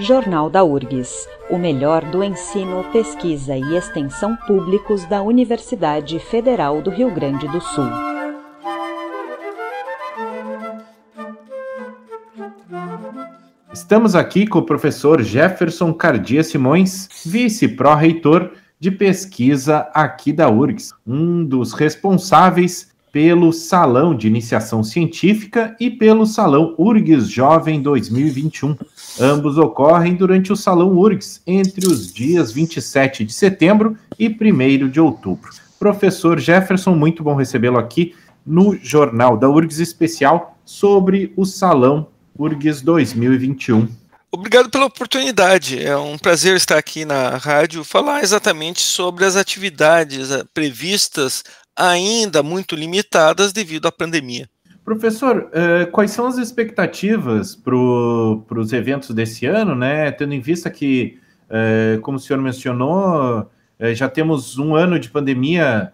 Jornal da URGS, o melhor do ensino, pesquisa e extensão públicos da Universidade Federal do Rio Grande do Sul. Estamos aqui com o professor Jefferson Cardia Simões, vice-pró-reitor de pesquisa aqui da URGS, um dos responsáveis pelo Salão de Iniciação Científica e pelo Salão URGS Jovem 2021. Ambos ocorrem durante o Salão URGS entre os dias 27 de setembro e 1 de outubro. Professor Jefferson, muito bom recebê-lo aqui no Jornal da URGS especial sobre o Salão URGS 2021. Obrigado pela oportunidade. É um prazer estar aqui na rádio falar exatamente sobre as atividades eh, previstas ainda muito limitadas devido à pandemia. Professor, uh, quais são as expectativas para os eventos desse ano, né? Tendo em vista que, uh, como o senhor mencionou, uh, já temos um ano de pandemia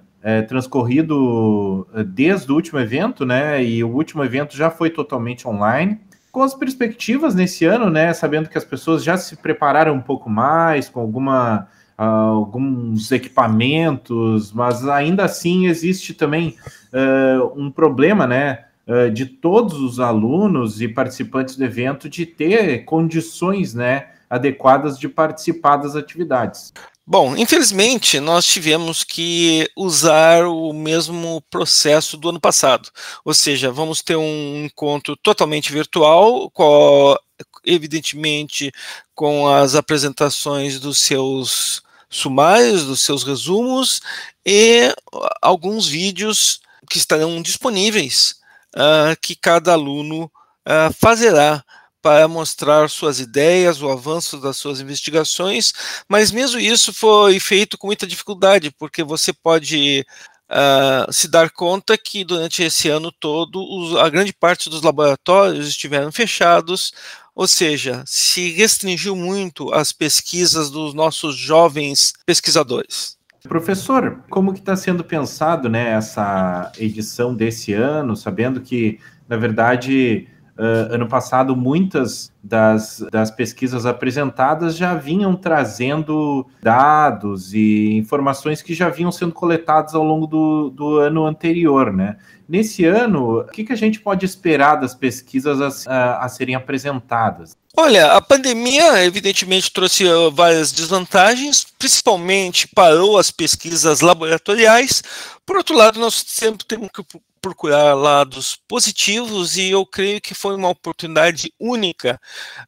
transcorrido desde o último evento, né? E o último evento já foi totalmente online. Com as perspectivas nesse ano, né? Sabendo que as pessoas já se prepararam um pouco mais, com alguma alguns equipamentos, mas ainda assim existe também uh, um problema, né, uh, de todos os alunos e participantes do evento de ter condições, né, adequadas de participar das atividades. Bom, infelizmente nós tivemos que usar o mesmo processo do ano passado, ou seja, vamos ter um encontro totalmente virtual, com, evidentemente com as apresentações dos seus sumários, dos seus resumos e alguns vídeos que estarão disponíveis uh, que cada aluno uh, fazerá para mostrar suas ideias, o avanço das suas investigações, mas mesmo isso foi feito com muita dificuldade, porque você pode uh, se dar conta que durante esse ano todo os, a grande parte dos laboratórios estiveram fechados, ou seja, se restringiu muito as pesquisas dos nossos jovens pesquisadores. Professor, como que está sendo pensado né, essa edição desse ano, sabendo que, na verdade, uh, ano passado muitas das, das pesquisas apresentadas já vinham trazendo dados e informações que já vinham sendo coletadas ao longo do, do ano anterior, né? Nesse ano, o que, que a gente pode esperar das pesquisas a, a, a serem apresentadas? Olha, a pandemia evidentemente trouxe uh, várias desvantagens, principalmente parou as pesquisas laboratoriais. Por outro lado, nós sempre temos que procurar lados positivos e eu creio que foi uma oportunidade única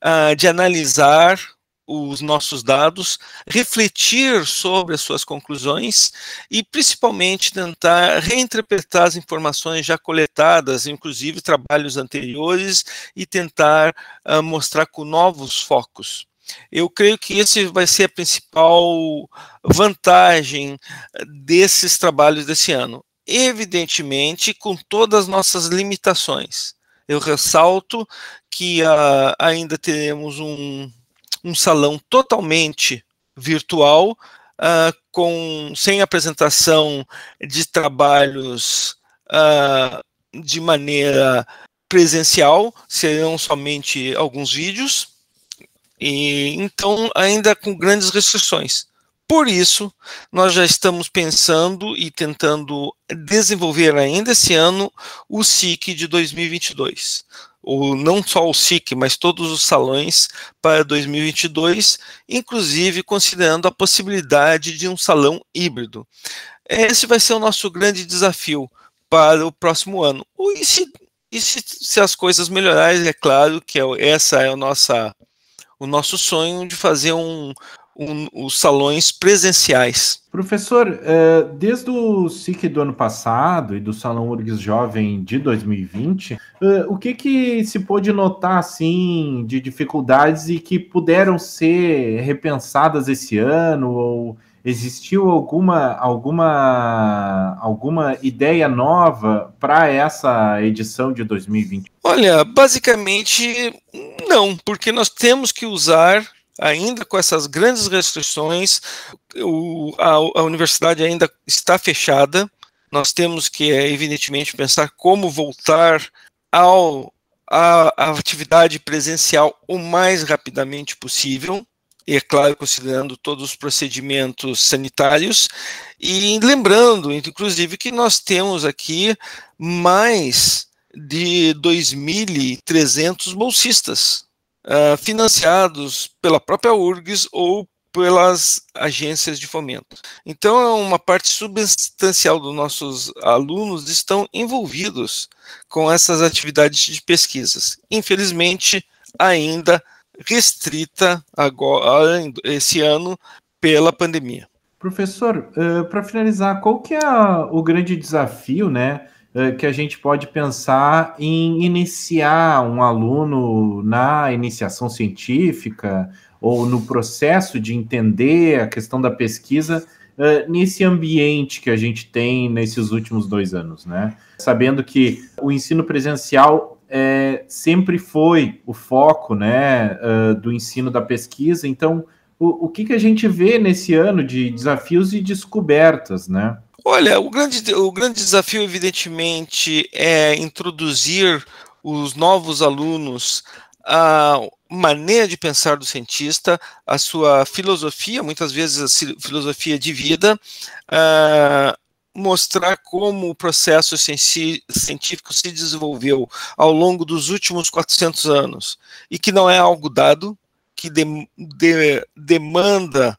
uh, de analisar os nossos dados, refletir sobre as suas conclusões e, principalmente, tentar reinterpretar as informações já coletadas, inclusive trabalhos anteriores, e tentar uh, mostrar com novos focos. Eu creio que esse vai ser a principal vantagem desses trabalhos desse ano. Evidentemente, com todas as nossas limitações. Eu ressalto que uh, ainda teremos um um salão totalmente virtual, uh, com, sem apresentação de trabalhos uh, de maneira presencial, serão somente alguns vídeos, e então ainda com grandes restrições. Por isso, nós já estamos pensando e tentando desenvolver ainda esse ano o SIC de 2022 o, não só o SIC, mas todos os salões para 2022, inclusive considerando a possibilidade de um salão híbrido. Esse vai ser o nosso grande desafio para o próximo ano. E se, e se, se as coisas melhorarem, é claro que é, essa é a nossa, o nosso sonho de fazer um, um, os salões presenciais. Professor, é, desde o SIC do ano passado e do Salão URGS Jovem de 2020, é, o que, que se pôde notar assim de dificuldades e que puderam ser repensadas esse ano ou existiu alguma alguma alguma ideia nova para essa edição de 2020? Olha, basicamente não, porque nós temos que usar ainda com essas grandes restrições, o, a, a, universidade ainda está fechada. Nós temos que, é, evidentemente, pensar como voltar ao, a, a atividade presencial o mais rapidamente possível, e é claro, considerando todos os procedimentos sanitários, e lembrando, inclusive, que nós temos aqui mais de 2.300 bolsistas uh, financiados pela própria URGS ou pelas agências de fomento. Então, é uma parte substancial dos nossos alunos estão envolvidos com essas atividades de pesquisas. Infelizmente, ainda restrita agora esse ano pela pandemia. Professor, uh, para finalizar, qual que é o grande desafio, né, que a gente pode pensar em iniciar um aluno na iniciação científica ou no processo de entender a questão da pesquisa uh, nesse ambiente que a gente tem nesses últimos dois anos, né? Sabendo que o ensino presencial é, sempre foi o foco, né, uh, do ensino da pesquisa. Então, o, o que, que a gente vê nesse ano de desafios e descobertas, né? Olha, o grande, o grande desafio, evidentemente, é introduzir os novos alunos a maneira de pensar do cientista, a sua filosofia, muitas vezes a filosofia de vida, mostrar como o processo científico se desenvolveu ao longo dos últimos 400 anos e que não é algo dado, que de, de, demanda,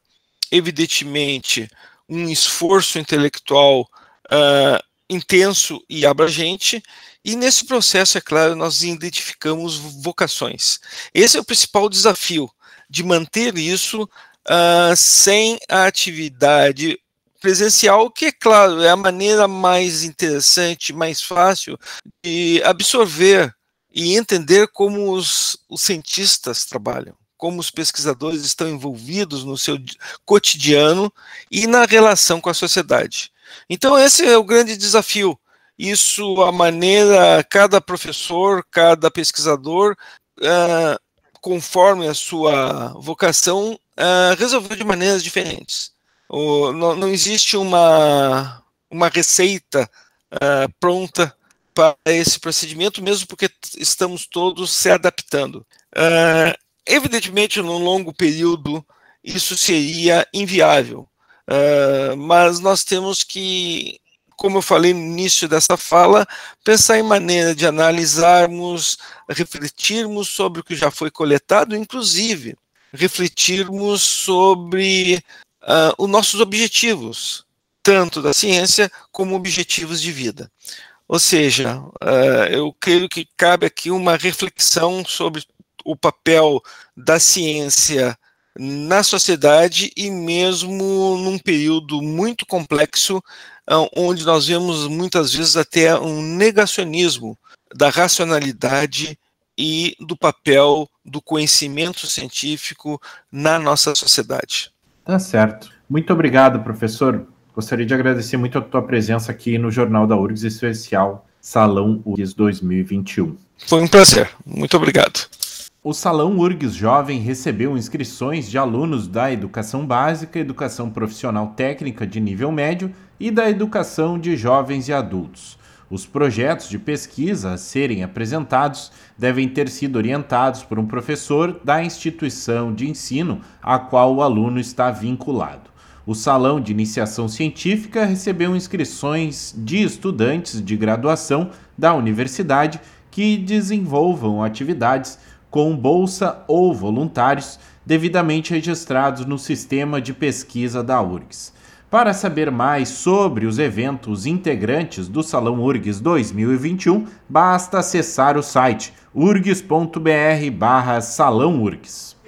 evidentemente, um esforço intelectual uh, intenso e abrangente, e nesse processo, é claro, nós identificamos vocações. Esse é o principal desafio, de manter isso uh, sem a atividade presencial, que, é claro, é a maneira mais interessante, mais fácil de absorver e entender como os, os cientistas trabalham como os pesquisadores estão envolvidos no seu cotidiano e na relação com a sociedade. Então, esse é o grande desafio. Isso, a maneira, cada professor, cada pesquisador, uh, conforme a sua vocação, uh, resolveu de maneiras diferentes. O, não, não, existe uma, uma receita uh, pronta para esse procedimento, mesmo porque estamos todos se adaptando. Uh, evidentemente, no longo período, isso seria inviável, uh, mas nós temos que, como eu falei no início dessa fala, pensar em maneira de analisarmos, refletirmos sobre o que já foi coletado, inclusive refletirmos sobre uh, os nossos objetivos, tanto da ciência como objetivos de vida. Ou seja, uh, eu creio que cabe aqui uma reflexão sobre o papel da ciência na sociedade e mesmo num período muito complexo, uh, onde nós vemos muitas vezes até um negacionismo da racionalidade e do papel do conhecimento científico na nossa sociedade. Tá certo. Muito obrigado, professor. Gostaria de agradecer muito a tua presença aqui no Jornal da URGS Especial Salão URGS 2021. Foi um prazer. Muito obrigado. O Salão URGS Jovem recebeu inscrições de alunos da Educação Básica, Educação Profissional Técnica de nível médio e da Educação de Jovens e Adultos. Os projetos de pesquisa a serem apresentados devem ter sido orientados por um professor da instituição de ensino a qual o aluno está vinculado. O Salão de Iniciação Científica recebeu inscrições de estudantes de graduação da universidade que desenvolvam atividades com bolsa ou voluntários devidamente registrados no sistema de pesquisa da URGS. Para saber mais sobre os eventos integrantes do Salão URGS 2021, basta acessar o site urgs.br/barra salão URGS.